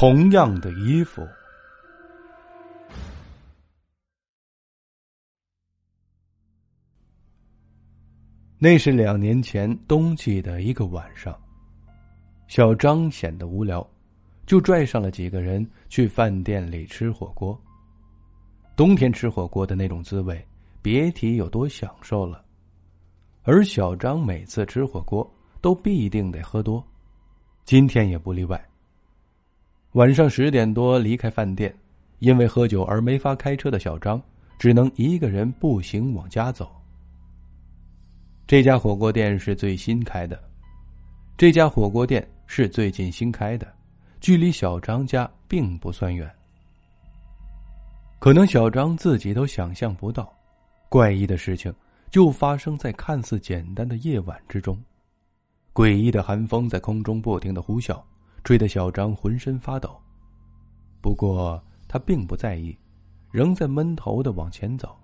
同样的衣服。那是两年前冬季的一个晚上，小张显得无聊，就拽上了几个人去饭店里吃火锅。冬天吃火锅的那种滋味，别提有多享受了。而小张每次吃火锅都必定得喝多，今天也不例外。晚上十点多离开饭店，因为喝酒而没法开车的小张，只能一个人步行往家走。这家火锅店是最新开的，这家火锅店是最近新开的，距离小张家并不算远。可能小张自己都想象不到，怪异的事情就发生在看似简单的夜晚之中。诡异的寒风在空中不停的呼啸，吹得小张浑身发抖。不过他并不在意，仍在闷头的往前走。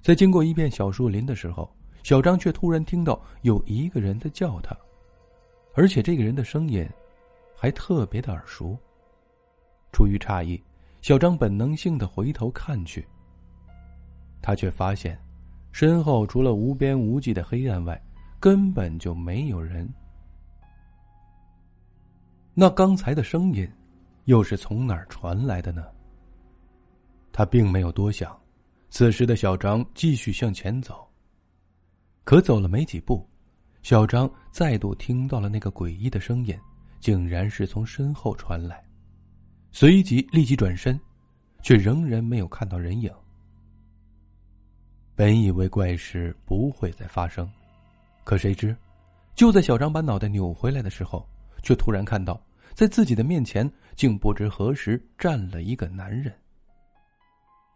在经过一片小树林的时候。小张却突然听到有一个人在叫他，而且这个人的声音还特别的耳熟。出于诧异，小张本能性的回头看去，他却发现身后除了无边无际的黑暗外，根本就没有人。那刚才的声音又是从哪儿传来的呢？他并没有多想，此时的小张继续向前走。可走了没几步，小张再度听到了那个诡异的声音，竟然是从身后传来。随即立即转身，却仍然没有看到人影。本以为怪事不会再发生，可谁知，就在小张把脑袋扭回来的时候，却突然看到，在自己的面前竟不知何时站了一个男人。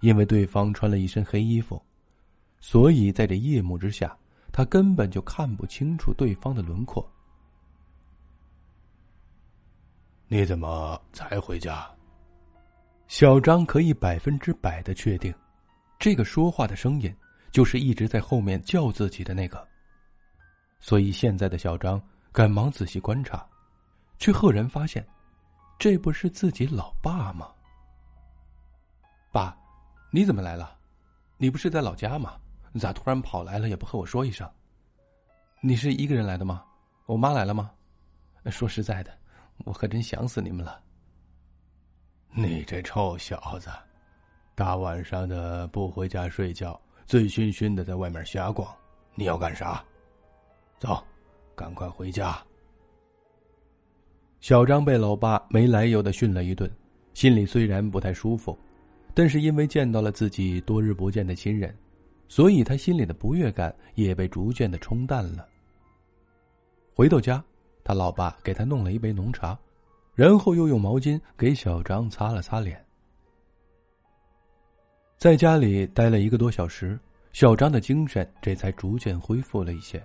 因为对方穿了一身黑衣服，所以在这夜幕之下。他根本就看不清楚对方的轮廓。你怎么才回家？小张可以百分之百的确定，这个说话的声音就是一直在后面叫自己的那个。所以现在的小张赶忙仔细观察，却赫然发现，这不是自己老爸吗？爸，你怎么来了？你不是在老家吗？你咋突然跑来了？也不和我说一声。你是一个人来的吗？我妈来了吗？说实在的，我可真想死你们了。你这臭小子，大晚上的不回家睡觉，醉醺醺的在外面瞎逛，你要干啥？走，赶快回家。小张被老爸没来由的训了一顿，心里虽然不太舒服，但是因为见到了自己多日不见的亲人。所以他心里的不悦感也被逐渐的冲淡了。回到家，他老爸给他弄了一杯浓茶，然后又用毛巾给小张擦了擦脸。在家里待了一个多小时，小张的精神这才逐渐恢复了一些，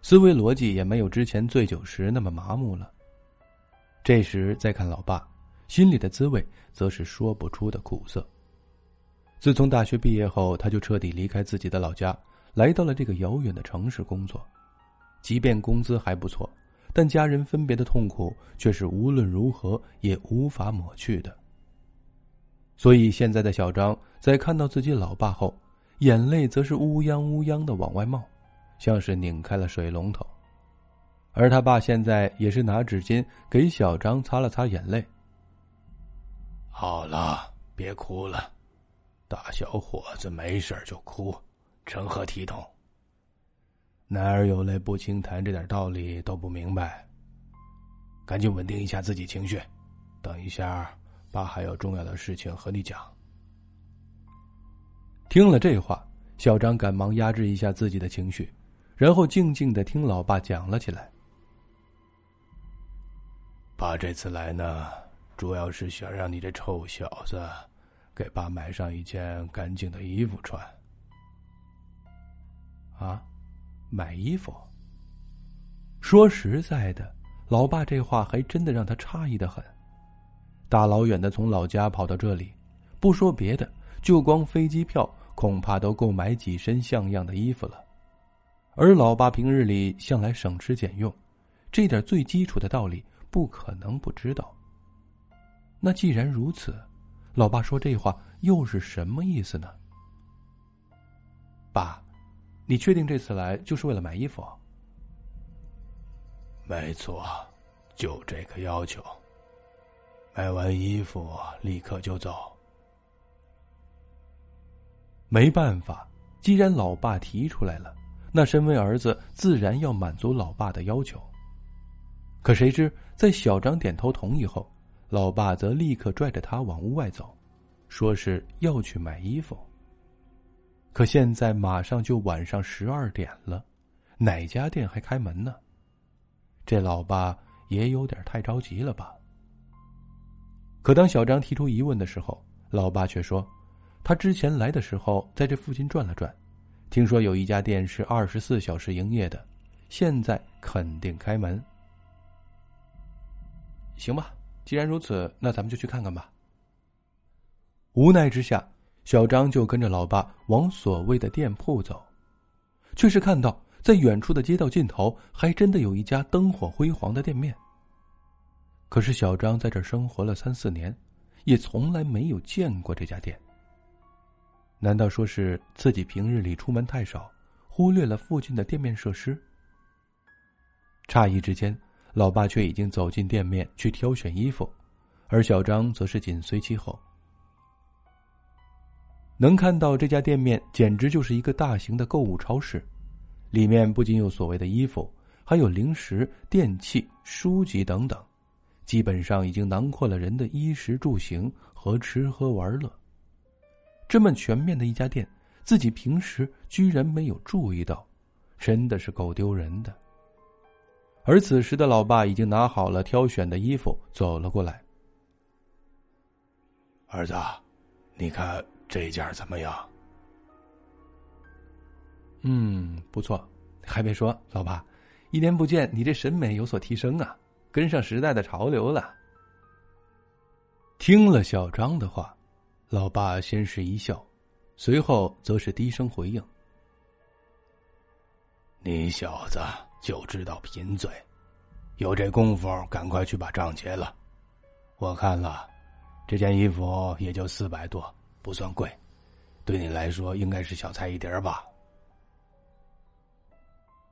思维逻辑也没有之前醉酒时那么麻木了。这时再看老爸，心里的滋味则是说不出的苦涩。自从大学毕业后，他就彻底离开自己的老家，来到了这个遥远的城市工作。即便工资还不错，但家人分别的痛苦却是无论如何也无法抹去的。所以，现在的小张在看到自己老爸后，眼泪则是乌泱乌泱的往外冒，像是拧开了水龙头。而他爸现在也是拿纸巾给小张擦了擦眼泪。好了，别哭了。大小伙子没事就哭，成何体统？男儿有泪不轻弹，这点道理都不明白。赶紧稳定一下自己情绪，等一下，爸还有重要的事情和你讲。听了这话，小张赶忙压制一下自己的情绪，然后静静的听老爸讲了起来。爸这次来呢，主要是想让你这臭小子。给爸买上一件干净的衣服穿。啊，买衣服。说实在的，老爸这话还真的让他诧异的很。大老远的从老家跑到这里，不说别的，就光飞机票恐怕都够买几身像样的衣服了。而老爸平日里向来省吃俭用，这点最基础的道理不可能不知道。那既然如此，老爸说这话又是什么意思呢？爸，你确定这次来就是为了买衣服？没错，就这个要求。买完衣服立刻就走。没办法，既然老爸提出来了，那身为儿子自然要满足老爸的要求。可谁知，在小张点头同意后，老爸则立刻拽着他往屋外走，说是要去买衣服。可现在马上就晚上十二点了，哪家店还开门呢？这老爸也有点太着急了吧？可当小张提出疑问的时候，老爸却说。他之前来的时候，在这附近转了转，听说有一家店是二十四小时营业的，现在肯定开门。行吧，既然如此，那咱们就去看看吧。无奈之下，小张就跟着老爸往所谓的店铺走，却是看到在远处的街道尽头，还真的有一家灯火辉煌的店面。可是小张在这生活了三四年，也从来没有见过这家店。难道说是自己平日里出门太少，忽略了附近的店面设施？诧异之间，老爸却已经走进店面去挑选衣服，而小张则是紧随其后。能看到这家店面简直就是一个大型的购物超市，里面不仅有所谓的衣服，还有零食、电器、书籍等等，基本上已经囊括了人的衣食住行和吃喝玩乐。这么全面的一家店，自己平时居然没有注意到，真的是够丢人的。而此时的老爸已经拿好了挑选的衣服，走了过来。儿子，你看这件怎么样？嗯，不错。还别说，老爸，一年不见，你这审美有所提升啊，跟上时代的潮流了。听了小张的话。老爸先是一笑，随后则是低声回应：“你小子就知道贫嘴，有这功夫，赶快去把账结了。我看了，这件衣服也就四百多，不算贵，对你来说应该是小菜一碟吧。”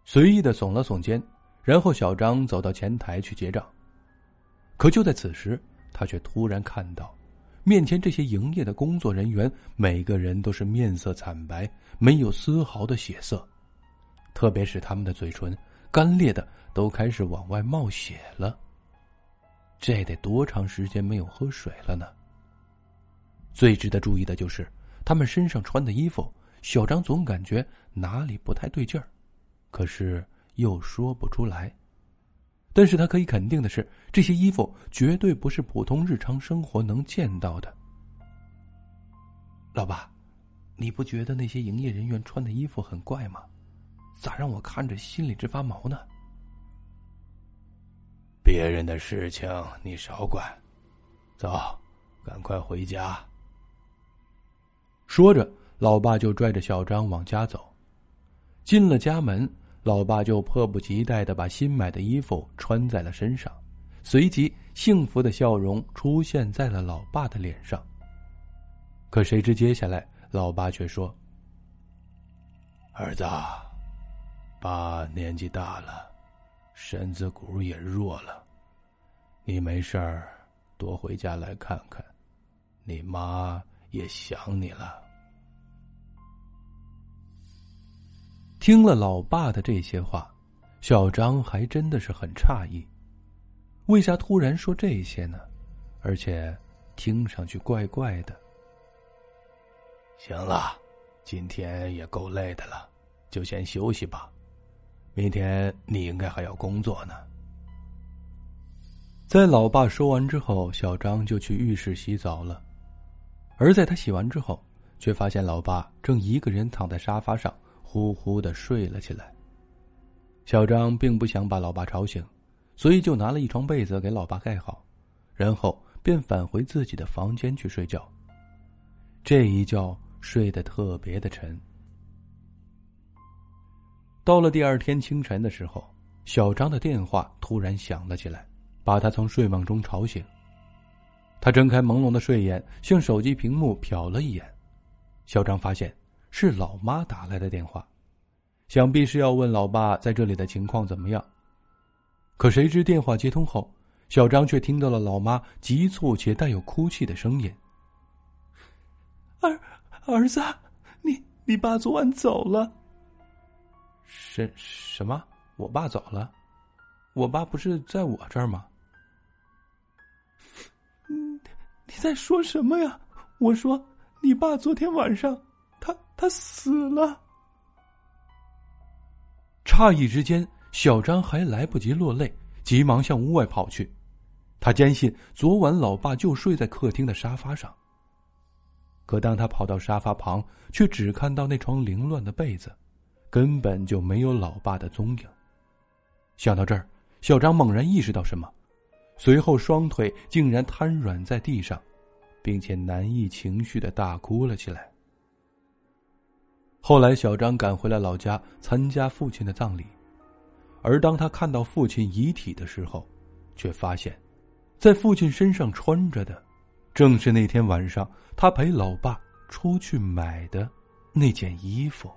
随意的耸了耸肩，然后小张走到前台去结账。可就在此时，他却突然看到。面前这些营业的工作人员，每个人都是面色惨白，没有丝毫的血色，特别是他们的嘴唇干裂的都开始往外冒血了。这得多长时间没有喝水了呢？最值得注意的就是他们身上穿的衣服，小张总感觉哪里不太对劲儿，可是又说不出来。但是他可以肯定的是，这些衣服绝对不是普通日常生活能见到的。老爸，你不觉得那些营业人员穿的衣服很怪吗？咋让我看着心里直发毛呢？别人的事情你少管，走，赶快回家。说着，老爸就拽着小张往家走，进了家门。老爸就迫不及待的把新买的衣服穿在了身上，随即幸福的笑容出现在了老爸的脸上。可谁知接下来，老爸却说：“儿子，爸年纪大了，身子骨也弱了，你没事儿多回家来看看，你妈也想你了。”听了老爸的这些话，小张还真的是很诧异，为啥突然说这些呢？而且听上去怪怪的。行了，今天也够累的了，就先休息吧。明天你应该还要工作呢。在老爸说完之后，小张就去浴室洗澡了。而在他洗完之后，却发现老爸正一个人躺在沙发上。呼呼的睡了起来。小张并不想把老爸吵醒，所以就拿了一床被子给老爸盖好，然后便返回自己的房间去睡觉。这一觉睡得特别的沉。到了第二天清晨的时候，小张的电话突然响了起来，把他从睡梦中吵醒。他睁开朦胧的睡眼，向手机屏幕瞟了一眼。小张发现是老妈打来的电话，想必是要问老爸在这里的情况怎么样。可谁知电话接通后，小张却听到了老妈急促且带有哭泣的声音：“儿儿子，你你爸昨晚走了。”“什什么？我爸走了？我爸不是在我这儿吗？”“嗯，你在说什么呀？”我说。你爸昨天晚上，他他死了。诧异之间，小张还来不及落泪，急忙向屋外跑去。他坚信昨晚老爸就睡在客厅的沙发上。可当他跑到沙发旁，却只看到那床凌乱的被子，根本就没有老爸的踪影。想到这儿，小张猛然意识到什么，随后双腿竟然瘫软在地上。并且难抑情绪的大哭了起来。后来，小张赶回了老家参加父亲的葬礼，而当他看到父亲遗体的时候，却发现，在父亲身上穿着的，正是那天晚上他陪老爸出去买的那件衣服。